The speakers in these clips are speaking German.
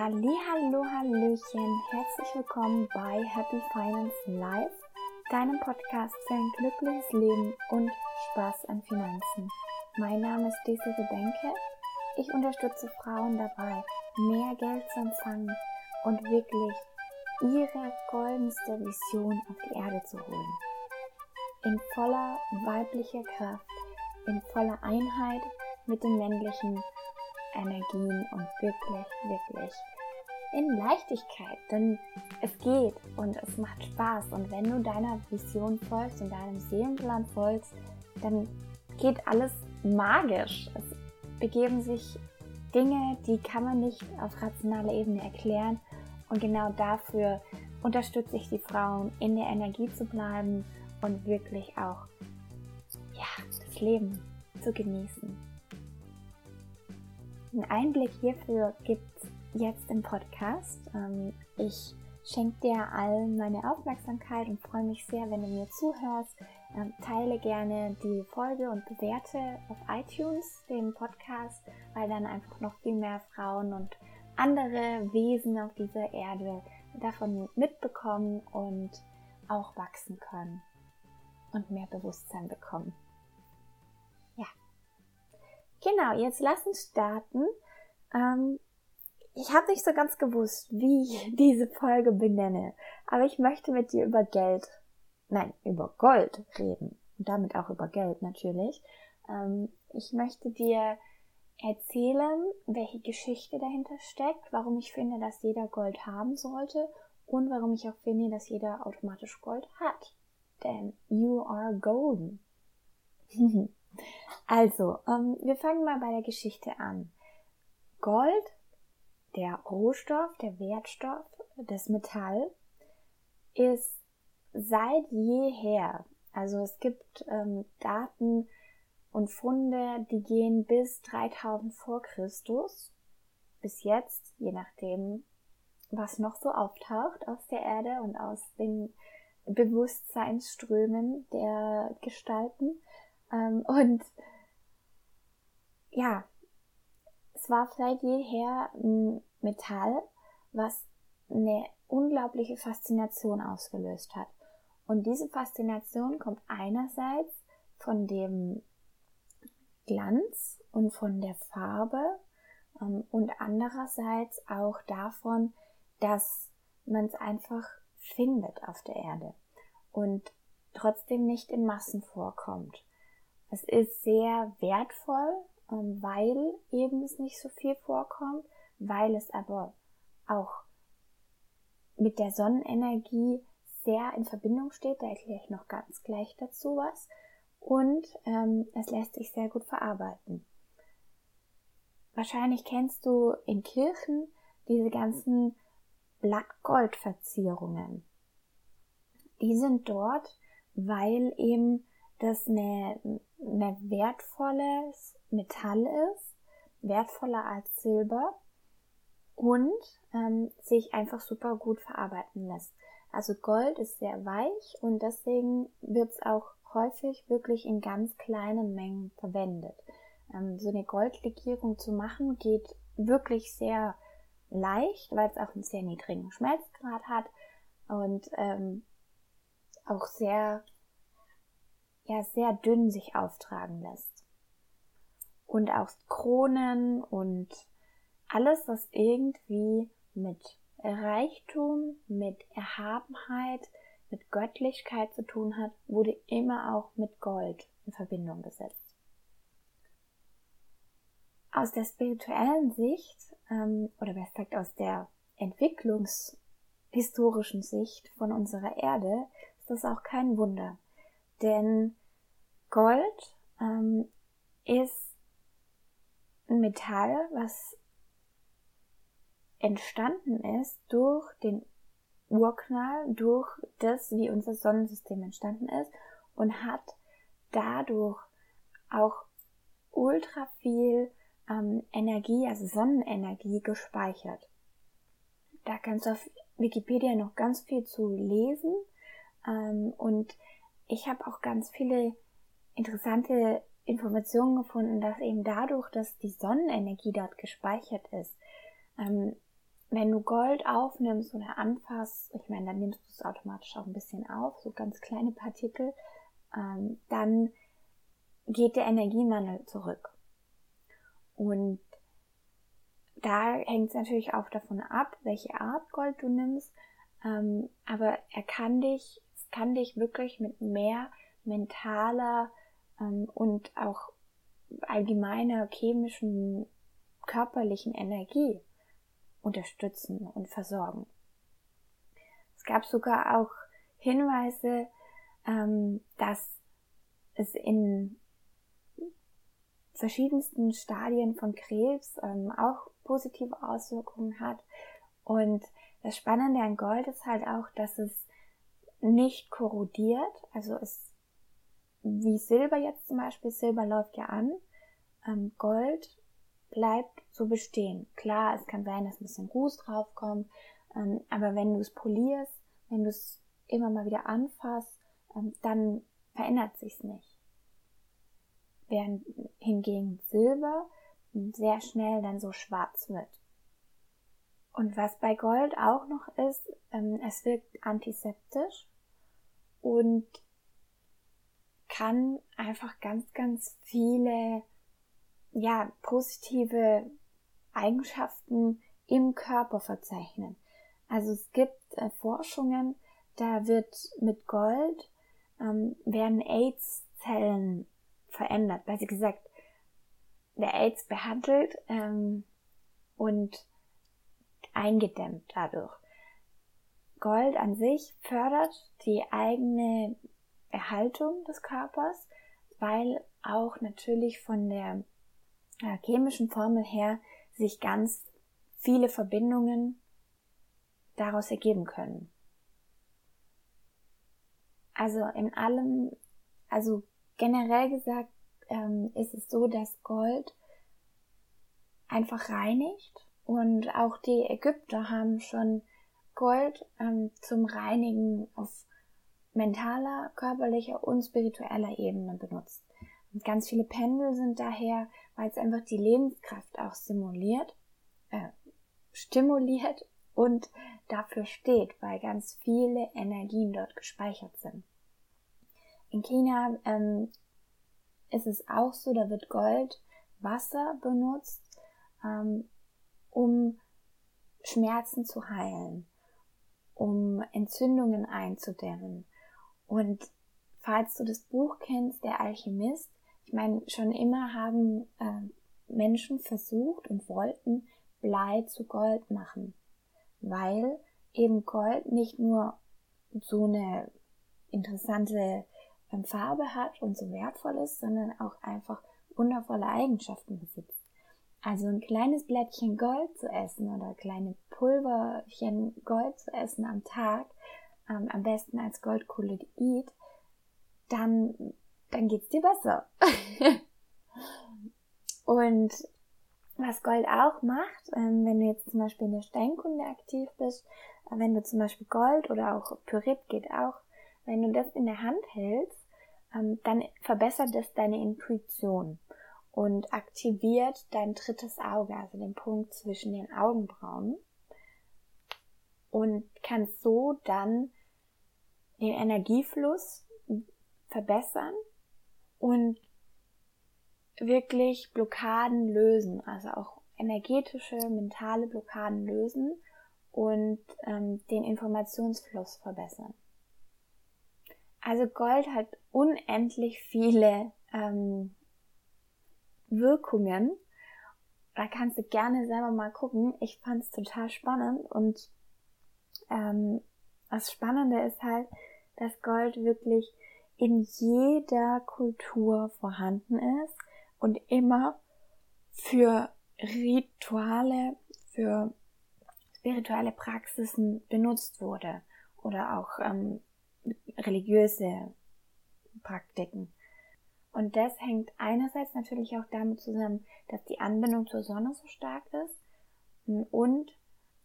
Hallo, Hallöchen, herzlich willkommen bei Happy Finance Live, deinem Podcast für ein glückliches Leben und Spaß an Finanzen. Mein Name ist Desiree Benke. Ich unterstütze Frauen dabei, mehr Geld zu empfangen und wirklich ihre goldenste Vision auf die Erde zu holen. In voller weiblicher Kraft, in voller Einheit mit den männlichen Energien und wirklich, wirklich in Leichtigkeit, denn es geht und es macht Spaß und wenn du deiner Vision folgst und deinem Seelenplan folgst, dann geht alles magisch. Es begeben sich Dinge, die kann man nicht auf rationaler Ebene erklären und genau dafür unterstütze ich die Frauen, in der Energie zu bleiben und wirklich auch ja, das Leben zu genießen. Einen Einblick hierfür gibt es jetzt im Podcast. Ähm, ich schenke dir allen meine Aufmerksamkeit und freue mich sehr, wenn du mir zuhörst. Ähm, teile gerne die Folge und bewerte auf iTunes den Podcast, weil dann einfach noch viel mehr Frauen und andere Wesen auf dieser Erde davon mitbekommen und auch wachsen können und mehr Bewusstsein bekommen. Genau, jetzt lass uns starten. Ähm, ich habe nicht so ganz gewusst, wie ich diese Folge benenne, aber ich möchte mit dir über Geld, nein, über Gold reden und damit auch über Geld natürlich. Ähm, ich möchte dir erzählen, welche Geschichte dahinter steckt, warum ich finde, dass jeder Gold haben sollte und warum ich auch finde, dass jeder automatisch Gold hat. Denn you are golden. Also, ähm, wir fangen mal bei der Geschichte an. Gold, der Rohstoff, der Wertstoff, das Metall, ist seit jeher, also es gibt ähm, Daten und Funde, die gehen bis 3000 vor Christus, bis jetzt, je nachdem, was noch so auftaucht aus der Erde und aus den Bewusstseinsströmen der Gestalten. Ähm, und ja, es war seit jeher ein Metall, was eine unglaubliche Faszination ausgelöst hat. Und diese Faszination kommt einerseits von dem Glanz und von der Farbe ähm, und andererseits auch davon, dass man es einfach findet auf der Erde und trotzdem nicht in Massen vorkommt. Es ist sehr wertvoll, weil eben es nicht so viel vorkommt, weil es aber auch mit der Sonnenenergie sehr in Verbindung steht. Da erkläre ich noch ganz gleich dazu was. Und ähm, es lässt sich sehr gut verarbeiten. Wahrscheinlich kennst du in Kirchen diese ganzen Blattgoldverzierungen. Die sind dort, weil eben das eine, eine wertvolles Metall ist, wertvoller als Silber und ähm, sich einfach super gut verarbeiten lässt. Also Gold ist sehr weich und deswegen wird es auch häufig wirklich in ganz kleinen Mengen verwendet. Ähm, so eine Goldlegierung zu machen geht wirklich sehr leicht, weil es auch einen sehr niedrigen Schmelzgrad hat und ähm, auch sehr ja sehr dünn sich auftragen lässt. Und auch Kronen und alles, was irgendwie mit Reichtum, mit Erhabenheit, mit Göttlichkeit zu tun hat, wurde immer auch mit Gold in Verbindung gesetzt. Aus der spirituellen Sicht, ähm, oder wer sagt aus der entwicklungshistorischen Sicht von unserer Erde, ist das auch kein Wunder. Denn Gold ähm, ist ein Metall, was entstanden ist durch den Urknall, durch das, wie unser Sonnensystem entstanden ist und hat dadurch auch ultra viel ähm, Energie, also Sonnenenergie gespeichert. Da kannst du auf Wikipedia noch ganz viel zu lesen ähm, und ich habe auch ganz viele interessante Informationen gefunden, dass eben dadurch, dass die Sonnenenergie dort gespeichert ist, ähm, wenn du Gold aufnimmst oder anfasst, ich meine, dann nimmst du es automatisch auch ein bisschen auf, so ganz kleine Partikel, ähm, dann geht der Energiemangel zurück. Und da hängt es natürlich auch davon ab, welche Art Gold du nimmst. Ähm, aber er kann dich, kann dich wirklich mit mehr mentaler ähm, und auch allgemeiner chemischen, körperlichen Energie unterstützen und versorgen. Es gab sogar auch Hinweise, ähm, dass es in verschiedensten Stadien von Krebs ähm, auch positive Auswirkungen hat. Und das Spannende an Gold ist halt auch, dass es nicht korrodiert. Also es, wie Silber jetzt zum Beispiel, Silber läuft ja an. Ähm, Gold bleibt so bestehen. Klar, es kann sein, dass ein bisschen Ruß draufkommt, ähm, aber wenn du es polierst, wenn du es immer mal wieder anfasst, ähm, dann verändert sich's nicht. Während hingegen Silber sehr schnell dann so schwarz wird. Und was bei Gold auch noch ist, ähm, es wirkt antiseptisch und kann einfach ganz, ganz viele ja, positive Eigenschaften im Körper verzeichnen. Also es gibt äh, Forschungen, da wird mit Gold ähm, werden AIDS-Zellen verändert, weil sie gesagt, der AIDS behandelt ähm, und eingedämmt dadurch. Gold an sich fördert die eigene Erhaltung des Körpers, weil auch natürlich von der chemischen Formel her sich ganz viele Verbindungen daraus ergeben können. Also in allem, also generell gesagt, ähm, ist es so, dass Gold einfach reinigt und auch die Ägypter haben schon Gold ähm, zum Reinigen auf mentaler, körperlicher und spiritueller Ebene benutzt. Und ganz viele Pendel sind daher, weil es einfach die Lebenskraft auch simuliert, äh, stimuliert und dafür steht, weil ganz viele Energien dort gespeichert sind. In China ähm, ist es auch so, da wird Gold, Wasser benutzt, ähm, um Schmerzen zu heilen, um Entzündungen einzudämmen. Und falls du das Buch kennst, Der Alchemist, ich meine, schon immer haben äh, Menschen versucht und wollten Blei zu Gold machen, weil eben Gold nicht nur so eine interessante ähm, Farbe hat und so wertvoll ist, sondern auch einfach wundervolle Eigenschaften besitzt. Also ein kleines Blättchen Gold zu essen oder kleine Pulverchen Gold zu essen am Tag, ähm, am besten als Goldkolloid, dann, dann geht's dir besser. und was Gold auch macht, ähm, wenn du jetzt zum Beispiel in der Steinkunde aktiv bist, äh, wenn du zum Beispiel Gold oder auch Pyrit geht auch, wenn du das in der Hand hältst, ähm, dann verbessert das deine Intuition und aktiviert dein drittes Auge, also den Punkt zwischen den Augenbrauen und kannst so dann den Energiefluss verbessern und wirklich Blockaden lösen, also auch energetische, mentale Blockaden lösen und ähm, den Informationsfluss verbessern. Also Gold hat unendlich viele ähm, Wirkungen. Da kannst du gerne selber mal gucken. Ich fand es total spannend und ähm, das Spannende ist halt, dass Gold wirklich in jeder Kultur vorhanden ist und immer für Rituale, für spirituelle Praxisen benutzt wurde oder auch ähm, religiöse Praktiken. Und das hängt einerseits natürlich auch damit zusammen, dass die Anbindung zur Sonne so stark ist und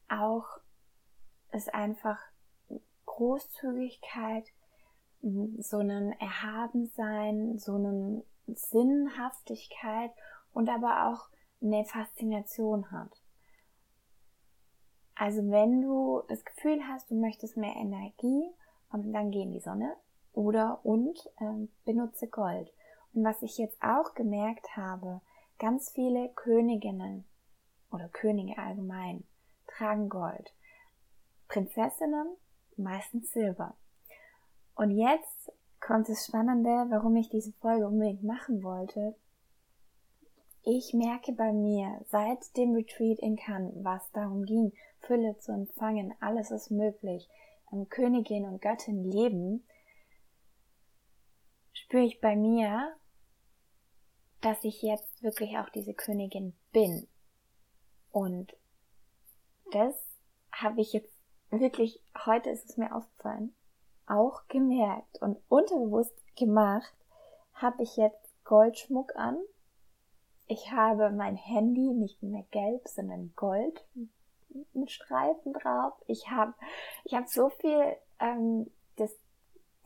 auch es einfach Großzügigkeit, so einen Erhabensein, so einen Sinnhaftigkeit und aber auch eine Faszination hat. Also wenn du das Gefühl hast, du möchtest mehr Energie, dann geh in die Sonne oder und ähm, benutze Gold. Und was ich jetzt auch gemerkt habe, ganz viele Königinnen oder Könige allgemein tragen Gold. Prinzessinnen meistens Silber. Und jetzt kommt das Spannende, warum ich diese Folge unbedingt machen wollte. Ich merke bei mir seit dem Retreat in Cannes, was darum ging, Fülle zu empfangen, alles ist möglich, Königin und Göttin leben, spüre ich bei mir, dass ich jetzt wirklich auch diese Königin bin. Und das habe ich jetzt wirklich, heute ist es mir aufgefallen, auch gemerkt und unterbewusst gemacht, habe ich jetzt Goldschmuck an. Ich habe mein Handy nicht mehr gelb, sondern gold mit Streifen drauf. Ich habe ich hab so viel ähm, das,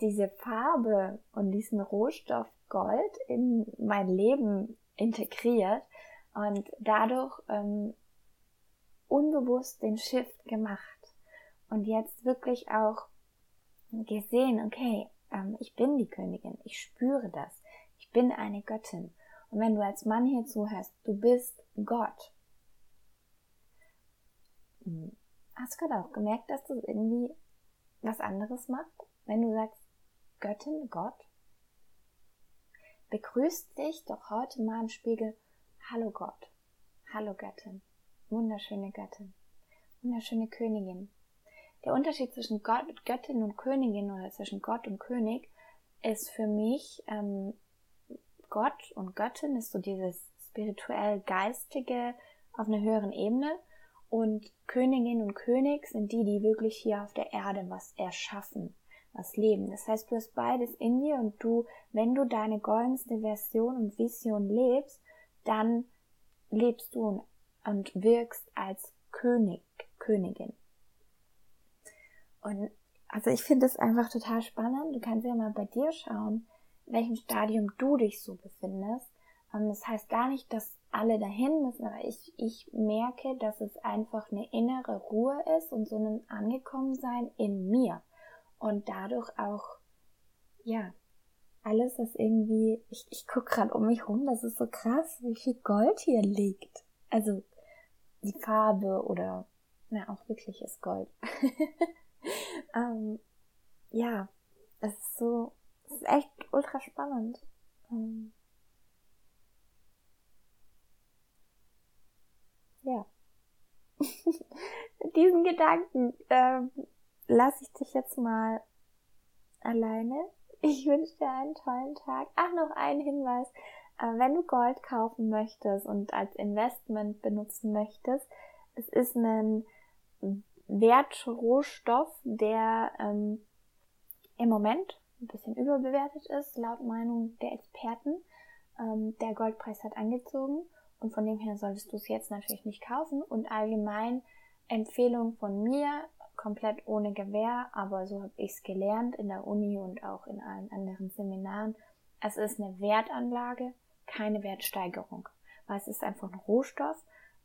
diese Farbe und diesen Rohstoff Gold in mein Leben integriert und dadurch ähm, unbewusst den Shift gemacht und jetzt wirklich auch gesehen, okay, ähm, ich bin die Königin, ich spüre das, ich bin eine Göttin. Und wenn du als Mann hier zuhörst, du bist Gott. Hm, hast du gerade auch gemerkt, dass das irgendwie was anderes macht, wenn du sagst Göttin, Gott? Begrüßt dich doch heute mal im Spiegel, hallo Gott, hallo Göttin, wunderschöne Göttin, wunderschöne Königin, der Unterschied zwischen Gott, Göttin und Königin oder zwischen Gott und König ist für mich ähm, Gott und Göttin ist so dieses spirituell geistige auf einer höheren Ebene und Königin und König sind die, die wirklich hier auf der Erde was erschaffen, was leben. Das heißt, du hast beides in dir und du, wenn du deine goldenste Version und Vision lebst, dann lebst du und wirkst als König, Königin. Und also ich finde es einfach total spannend. Du kannst ja mal bei dir schauen, in welchem Stadium du dich so befindest. Und das heißt gar nicht, dass alle dahin müssen, aber ich, ich merke, dass es einfach eine innere Ruhe ist und so ein Angekommensein in mir. Und dadurch auch, ja, alles ist irgendwie, ich, ich gucke gerade um mich rum, das ist so krass, wie viel Gold hier liegt. Also die Farbe oder, na, auch wirkliches Gold. ähm, ja, es ist so, es ist echt ultra spannend. Ähm, ja. Mit diesen Gedanken ähm, lasse ich dich jetzt mal alleine. Ich wünsche dir einen tollen Tag. Ach, noch ein Hinweis. Äh, wenn du Gold kaufen möchtest und als Investment benutzen möchtest, es ist ein Wertrohstoff, der ähm, im Moment ein bisschen überbewertet ist, laut Meinung der Experten. Ähm, der Goldpreis hat angezogen und von dem her solltest du es jetzt natürlich nicht kaufen. Und allgemein Empfehlung von mir, komplett ohne Gewähr, aber so habe ich es gelernt in der Uni und auch in allen anderen Seminaren. Es ist eine Wertanlage, keine Wertsteigerung, weil es ist einfach ein Rohstoff.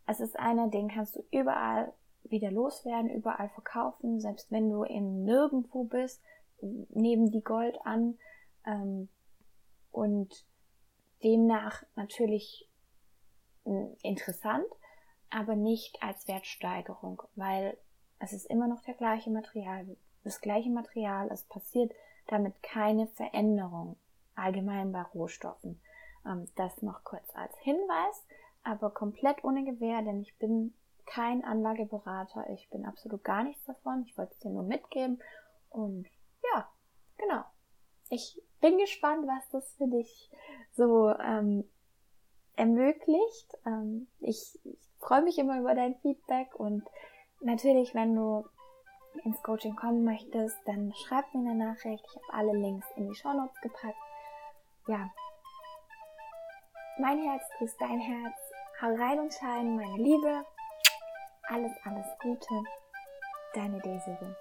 Es ist einer, den kannst du überall wieder loswerden, überall verkaufen, selbst wenn du im Nirgendwo bist, neben die Gold an ähm, und demnach natürlich äh, interessant, aber nicht als Wertsteigerung, weil es ist immer noch der gleiche Material, das gleiche Material, es passiert damit keine Veränderung allgemein bei Rohstoffen. Ähm, das noch kurz als Hinweis, aber komplett ohne Gewähr, denn ich bin kein Anlageberater. Ich bin absolut gar nichts davon. Ich wollte es dir nur mitgeben. Und ja, genau. Ich bin gespannt, was das für dich so ähm, ermöglicht. Ähm, ich, ich freue mich immer über dein Feedback und natürlich, wenn du ins Coaching kommen möchtest, dann schreib mir eine Nachricht. Ich habe alle Links in die Show Notes gepackt. Ja. Mein Herz grüßt dein Herz. Hau rein und schein, meine Liebe. Alles, alles Gute. Deine Desiree.